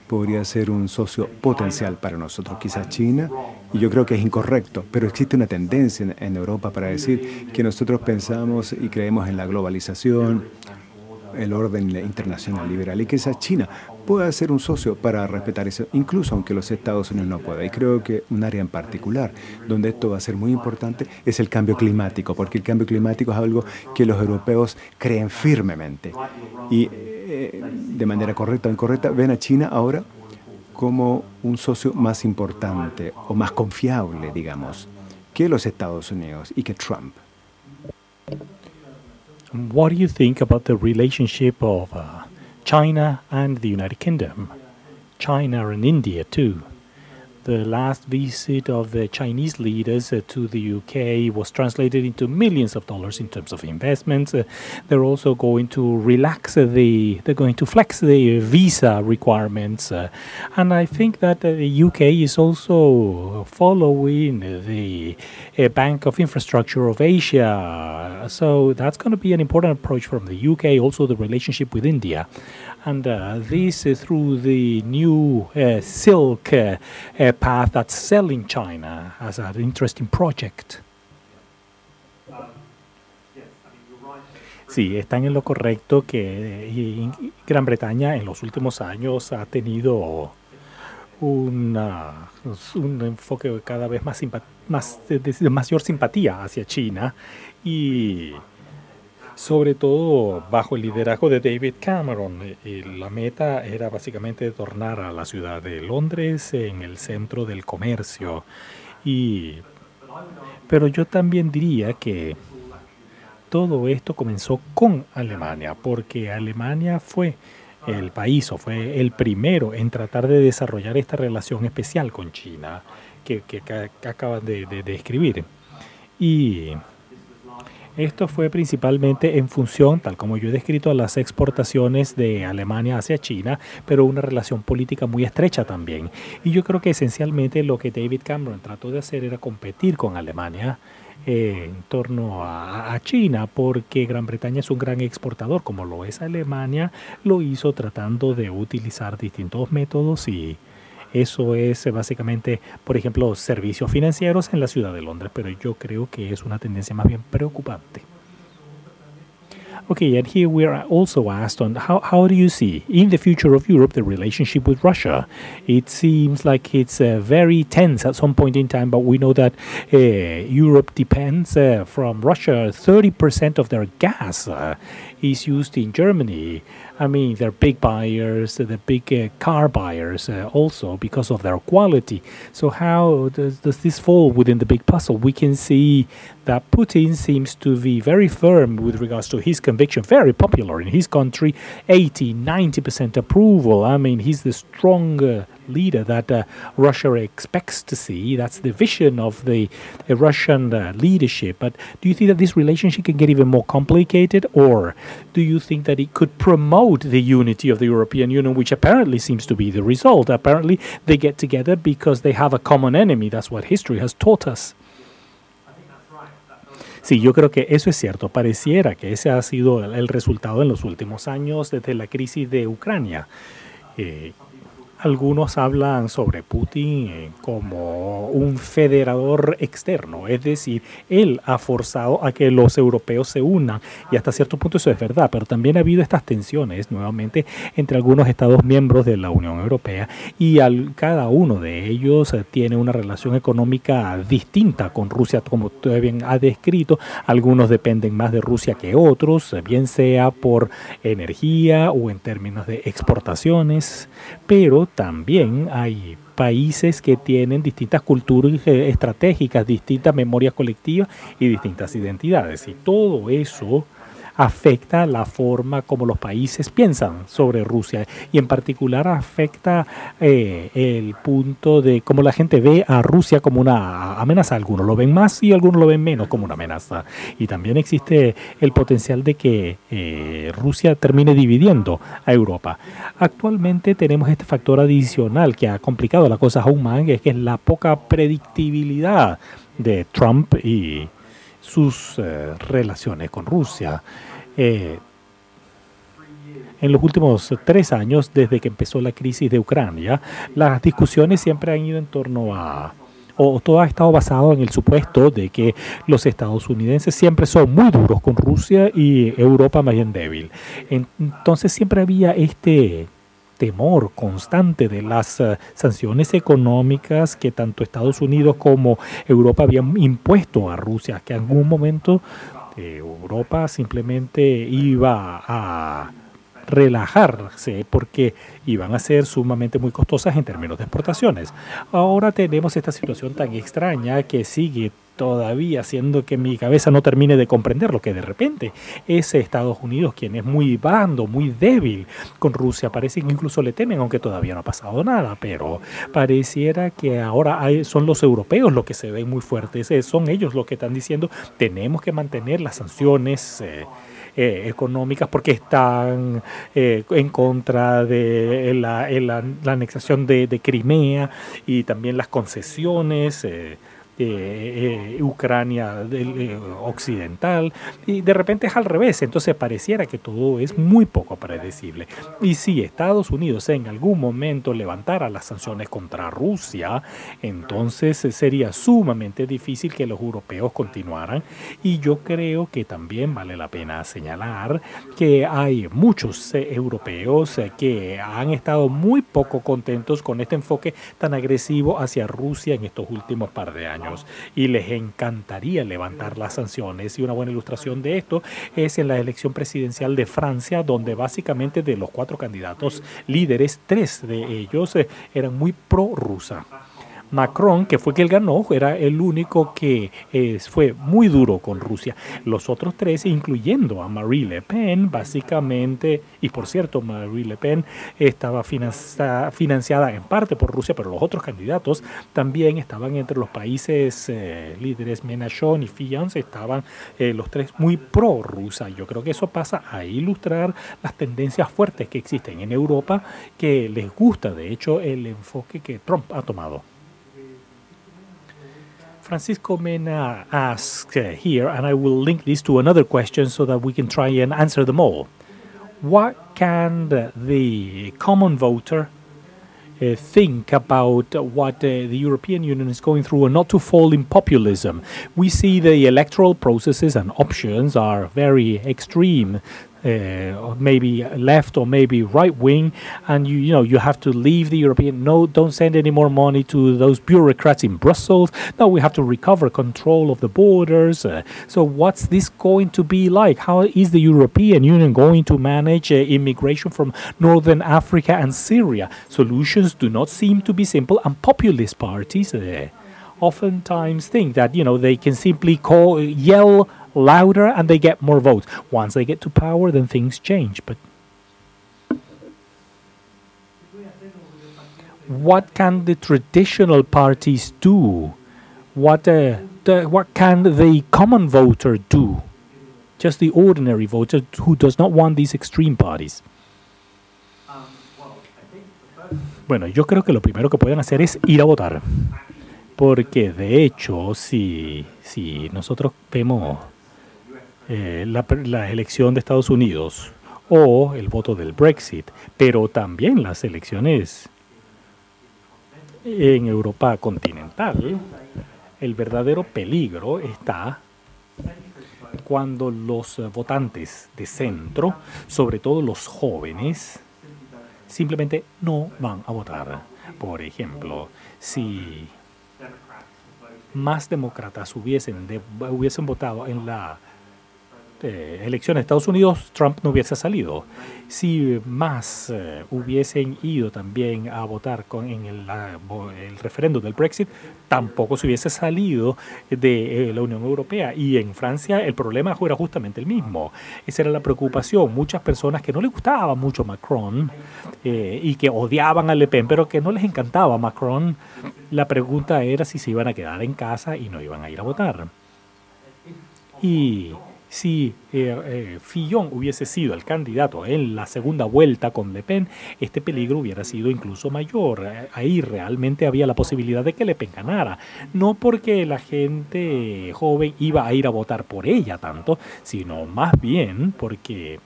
podría ser un socio potencial para nosotros. Quizás China, y yo creo que es incorrecto, pero existe una tendencia en, Europa para decir que nosotros pensamos y creemos en la globalización, el orden internacional liberal, y quizás China pueda ser un socio para respetar eso, incluso aunque los Estados Unidos no puedan. Y creo que un área en particular donde esto va a ser muy importante es el cambio climático, porque el cambio climático es algo que los europeos creen firmemente. Y eh, de manera correcta o incorrecta, ven a China ahora como un socio más importante o más confiable, digamos, que los Estados Unidos y que Trump. What do you think about the relationship of uh, China and the United Kingdom, China and India too. The last visit of the Chinese leaders uh, to the UK was translated into millions of dollars in terms of investments. Uh, they're also going to relax the, they're going to flex the visa requirements. Uh, and I think that the UK is also following the Bank of Infrastructure of Asia. So that's going to be an important approach from the UK, also the relationship with India and uh, this uh, through the new uh, silk path that's selling China as an interesting project. Sí, están en lo correcto que Gran Bretaña en los últimos años ha tenido una, un enfoque cada vez más, más de, de mayor simpatía hacia China y sobre todo bajo el liderazgo de David Cameron. Eh, la meta era básicamente tornar a la ciudad de Londres en el centro del comercio. Y, pero yo también diría que todo esto comenzó con Alemania, porque Alemania fue el país o fue el primero en tratar de desarrollar esta relación especial con China que, que, acaban de describir. Y esto fue principalmente en función, tal como yo he descrito, a las exportaciones de Alemania hacia China, pero una relación política muy estrecha también. Y yo creo que esencialmente lo que David Cameron trató de hacer era competir con Alemania eh, en torno a, a, China, porque Gran Bretaña es un gran exportador, como lo es Alemania, lo hizo tratando de utilizar distintos métodos y eso es eh, básicamente, por ejemplo, servicios financieros en la ciudad de Londres, pero yo creo que es una tendencia más bien preocupante. Okay, and here we are also asked on how, how do you see in the future of Europe the relationship with Russia? It seems like it's uh, very tense at some point in time, but we know that uh, Europe depends uh, from Russia. 30% of their gas uh, is used in Germany. I mean, they're big buyers, they're big uh, car buyers uh, also because of their quality. So, how does, does this fall within the big puzzle? We can see that Putin seems to be very firm with regards to his conviction, very popular in his country 80, 90% approval. I mean, he's the strong uh, leader that uh, Russia expects to see. That's the vision of the Russian uh, leadership. But do you think that this relationship can get even more complicated, or do you think that it could promote the unity of the European Union, which apparently seems to be the result? Apparently, they get together because they have a common enemy. That's what history has taught us. Sí, yo creo que eso es cierto. Pareciera que ese ha sido el resultado en los últimos años desde la crisis de Ucrania. Eh, algunos hablan sobre Putin eh, como un federador externo, es decir, él ha forzado a que los europeos se unan y hasta cierto punto eso es verdad, pero también ha habido estas tensiones nuevamente entre algunos estados miembros de la Unión Europea y al, cada uno de ellos eh, tiene una relación económica distinta con Rusia, como usted bien ha descrito, algunos dependen más de Rusia que otros, eh, bien sea por energía o en términos de exportaciones, pero también hay países que tienen distintas culturas estratégicas, distintas memorias colectivas y distintas identidades. Y todo eso afecta la forma como los países piensan sobre Rusia y en particular afecta eh, el punto de cómo la gente ve a Rusia como una amenaza. Algunos lo ven más y algunos lo ven menos como una amenaza. Y también existe el potencial de que eh, Rusia termine dividiendo a Europa. Actualmente tenemos este factor adicional que ha complicado la cosa aún más, que es la poca predictibilidad de Trump y sus eh, relaciones con Rusia. Eh, en los últimos tres años, desde que empezó la crisis de Ucrania, las discusiones siempre han ido en torno a, o todo ha estado basado en el supuesto de que los estadounidenses siempre son muy duros con Rusia y Europa más bien débil. Entonces siempre había este temor constante de las uh, sanciones económicas que tanto Estados Unidos como Europa habían impuesto a Rusia, que en algún momento eh, Europa simplemente iba a relajarse porque iban a ser sumamente muy costosas en términos de exportaciones. Ahora tenemos esta situación tan extraña que sigue todavía haciendo que mi cabeza no termine de comprender lo que de repente es Estados Unidos quien es muy bando, muy débil con Rusia. Parece que incluso le temen, aunque todavía no ha pasado nada, pero pareciera que ahora son los europeos los que se ven muy fuertes. Eh, son ellos los que están diciendo tenemos que mantener las sanciones. Eh, eh, económicas porque están eh, en contra de la, la, de, Crimea y también las concesiones. Eh, eh, Ucrania eh, occidental, y de repente es al revés, entonces pareciera que todo es muy poco predecible. Y si Estados Unidos en algún momento levantara las sanciones contra Rusia, entonces sería sumamente difícil que los europeos continuaran, y yo creo que también vale la pena señalar que hay muchos europeos que han estado muy poco contentos con este enfoque tan agresivo hacia Rusia en estos últimos par de años y les encantaría levantar las sanciones. Y una buena ilustración de esto es en la elección presidencial de Francia, donde básicamente de los cuatro candidatos líderes, tres de ellos eh, eran muy pro-rusa. Macron, que fue quien ganó, era el único que fue muy duro con Rusia. Los otros tres, incluyendo a Marie Le Pen, básicamente, y por cierto, Marie Le Pen estaba financiada en parte por Rusia, pero los otros candidatos también estaban entre los países eh, líderes, Mélenchon y Fillon, estaban eh, los tres muy pro-rusa. Yo creo que eso pasa a ilustrar las tendencias fuertes que existen en Europa, que les gusta, de hecho, el enfoque que Trump ha tomado. Francisco Mena asks uh, here, and I will link this to another question so that we can try and answer them all. What can the common voter uh, think about what uh, the European Union is going through and not to fall in populism. We see the electoral processes and options are very extreme uh, maybe left or maybe right wing, and you you know you have to leave the European. No, don't send any more money to those bureaucrats in Brussels. No, we have to recover control of the borders. Uh, so what's this going to be like? How is the European Union going to manage uh, immigration from Northern Africa and Syria? Solutions do not seem to be simple, and populist parties uh, oftentimes think that you know they can simply call yell louder and they get more votes. Once they get to power, then things change. But what can the traditional parties do? What uh, the, what can the common voter do? Just the ordinary voter who does not want these extreme parties. Bueno, yo creo que lo primero que pueden hacer es ir a votar. Porque de hecho, si, si nosotros vemos eh, la, la elección de Estados Unidos o el voto del Brexit, pero también las elecciones en Europa continental, el verdadero peligro está cuando los votantes de centro, sobre todo los jóvenes, simplemente no van a votar. Por ejemplo, si más demócratas hubiesen, de, hubiesen votado en la eh, elecciones de Estados Unidos, Trump no hubiese salido. Si más eh, hubiesen ido también a votar con, en el, el, referéndum del Brexit, tampoco se hubiese salido de eh, la Unión Europea. Y en Francia el problema era justamente el mismo. Esa era la preocupación. Muchas personas que no les gustaba mucho Macron y que odiaban a Le Pen, pero que no les encantaba Macron, la pregunta era si se iban a quedar en casa y no iban a ir a votar. Y si eh, eh, Fillon hubiese sido el candidato en la segunda vuelta con Le Pen, este peligro hubiera sido incluso mayor. Eh, ahí realmente había la posibilidad de que Le Pen ganara. No porque la gente joven iba a ir a votar por ella tanto, sino más bien porque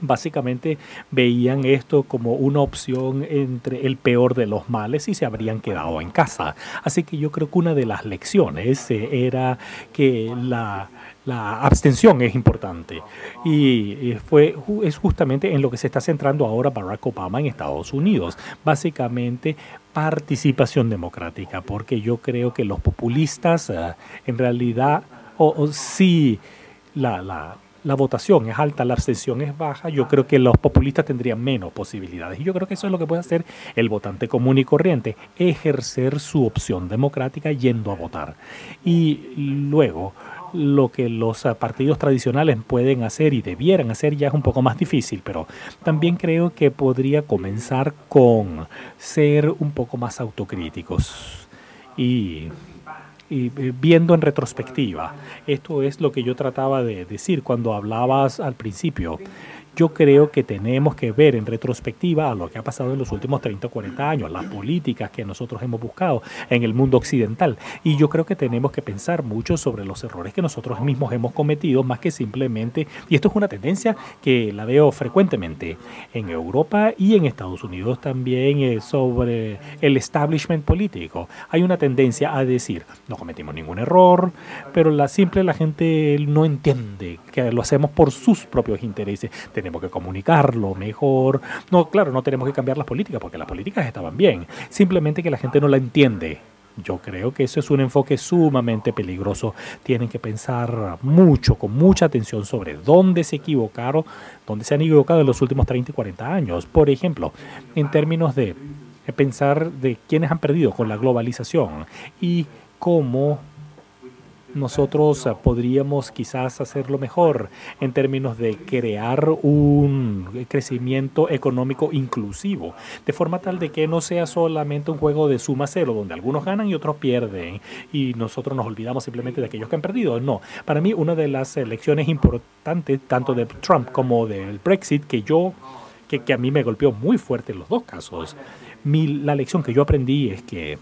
básicamente veían esto como una opción entre el peor de los males y se habrían quedado en casa. Así que yo creo que una de las lecciones era que la la abstención es importante y fue es justamente en lo que se está centrando ahora Barack Obama en Estados Unidos, básicamente participación democrática, porque yo creo que los populistas eh, en realidad o, si la, la, la votación es alta, la abstención es baja, yo creo que los populistas tendrían menos posibilidades. Y yo creo que eso es lo que puede hacer el votante común y corriente, ejercer su opción democrática yendo a votar. Y luego, lo que los eh, partidos tradicionales pueden hacer y debieran hacer ya es un poco más difícil, pero también creo que podría comenzar con ser un poco más autocríticos y, y eh, viendo en retrospectiva. Esto es lo que yo trataba de decir cuando hablabas al principio yo creo que tenemos que ver en retrospectiva a lo que ha pasado en los últimos 30 o 40 años, las políticas que nosotros hemos buscado en el mundo occidental. Y yo creo que tenemos que pensar mucho sobre los errores que nosotros mismos hemos cometido, más que simplemente, y esto es una tendencia que la veo frecuentemente en Europa y en Estados Unidos también eh, sobre el establishment político. Hay una tendencia a decir, no cometimos ningún error, pero la simple la gente no entiende que lo hacemos por sus propios intereses que comunicarlo mejor. No, claro, no tenemos que cambiar las políticas porque las políticas estaban bien. Simplemente que la gente no la entiende. Yo creo que eso es un enfoque sumamente peligroso. Tienen que pensar mucho, con mucha atención sobre dónde se equivocaron, dónde se han equivocado en los últimos 30 y 40 años. Por ejemplo, en términos de pensar de quiénes han perdido con la globalización y cómo nosotros podríamos quizás hacerlo mejor en términos de crear un crecimiento económico inclusivo, de forma tal de que no sea solamente un juego de suma cero, donde algunos ganan y otros pierden, y nosotros nos olvidamos simplemente de aquellos que han perdido. No, para mí una de las elecciones importantes, tanto de Trump como del Brexit, que yo, que, que a mí me golpeó muy fuerte en los dos casos, mi, la lección que yo aprendí es que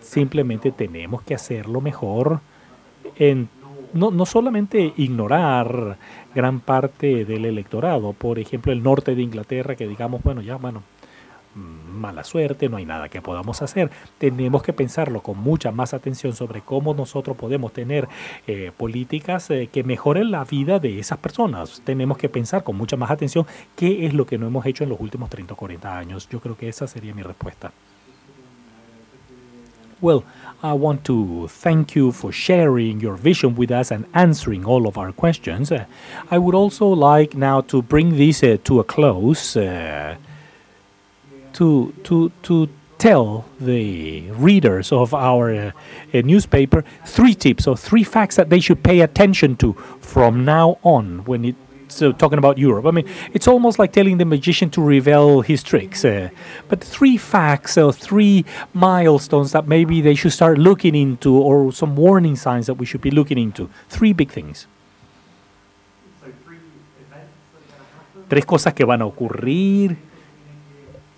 simplemente tenemos que hacerlo mejor en no, no solamente ignorar gran parte del electorado, por ejemplo el norte de Inglaterra, que digamos, bueno, ya, bueno, mala suerte, no hay nada que podamos hacer. Tenemos que pensarlo con mucha más atención sobre cómo nosotros podemos tener eh, políticas eh, que mejoren la vida de esas personas. Tenemos que pensar con mucha más atención qué es lo que no hemos hecho en los últimos 30 o 40 años. Yo creo que esa sería mi respuesta. Well, I want to thank you for sharing your vision with us and answering all of our questions. Uh, I would also like now to bring this uh, to a close uh, to to to tell the readers of our uh, newspaper three tips or three facts that they should pay attention to from now on when it so talking about Europe. I mean, it's almost like telling the magician to reveal his tricks. Uh, but three facts or three milestones that maybe they should start looking into, or some warning signs that we should be looking into. Three big things. Tres cosas que van a ocurrir.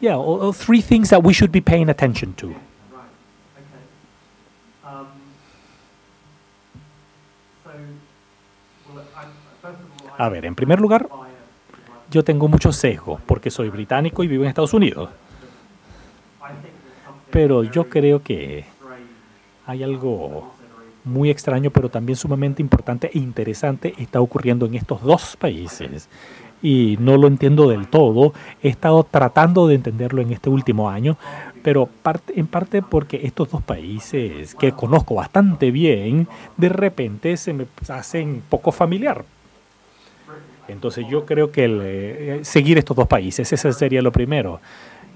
Yeah, or, or three things that we should be paying attention to. A ver, en primer lugar, yo tengo mucho sesgo porque soy británico y vivo en Estados Unidos. Pero yo creo que hay algo muy extraño, pero también sumamente importante e interesante está ocurriendo en estos dos países. Y no lo entiendo del todo. He estado tratando de entenderlo en este último año, pero parte, en parte porque estos dos países que conozco bastante bien, de repente se me hacen poco familiar. Entonces yo creo que el, eh, seguir estos dos países, ese sería lo primero.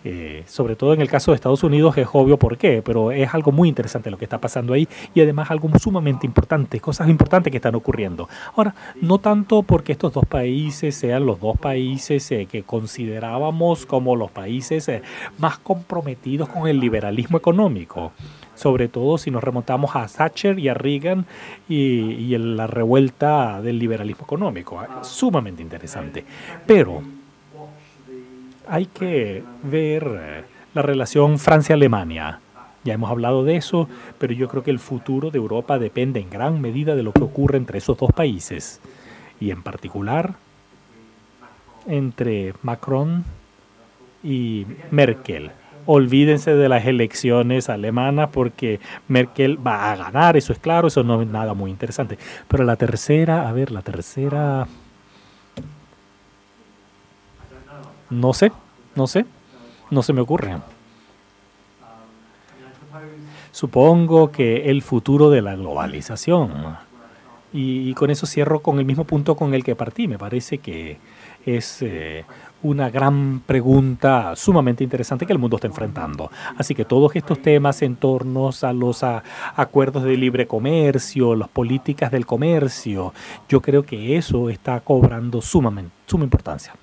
Eh, sobre todo en el caso de Estados Unidos es obvio por qué, pero es algo muy interesante lo que está pasando ahí y además algo sumamente importante, cosas importantes que están ocurriendo. Ahora, no tanto porque estos dos países sean los dos países eh, que considerábamos como los países eh, más comprometidos con el liberalismo económico, sobre todo si nos remontamos a Thatcher y a Reagan y, la revuelta del liberalismo económico, sumamente interesante. Pero hay que ver eh, la relación Francia-Alemania. Ya hemos hablado de eso, pero yo creo que el futuro de Europa depende en gran medida de lo que ocurre entre esos dos países. Y en particular entre Macron y Merkel. Olvídense de las elecciones alemanas porque Merkel va a ganar, eso es claro, eso no es nada muy interesante. Pero la tercera, a ver, la tercera No sé, no sé, no se me ocurre. Supongo que el futuro de la globalización. Y, con eso cierro con el mismo punto con el que partí. Me parece que es eh, una gran pregunta sumamente interesante que el mundo está enfrentando. Así que todos estos temas en torno a los acuerdos de libre comercio, las políticas del comercio, yo creo que eso está cobrando sumamente, suma importancia.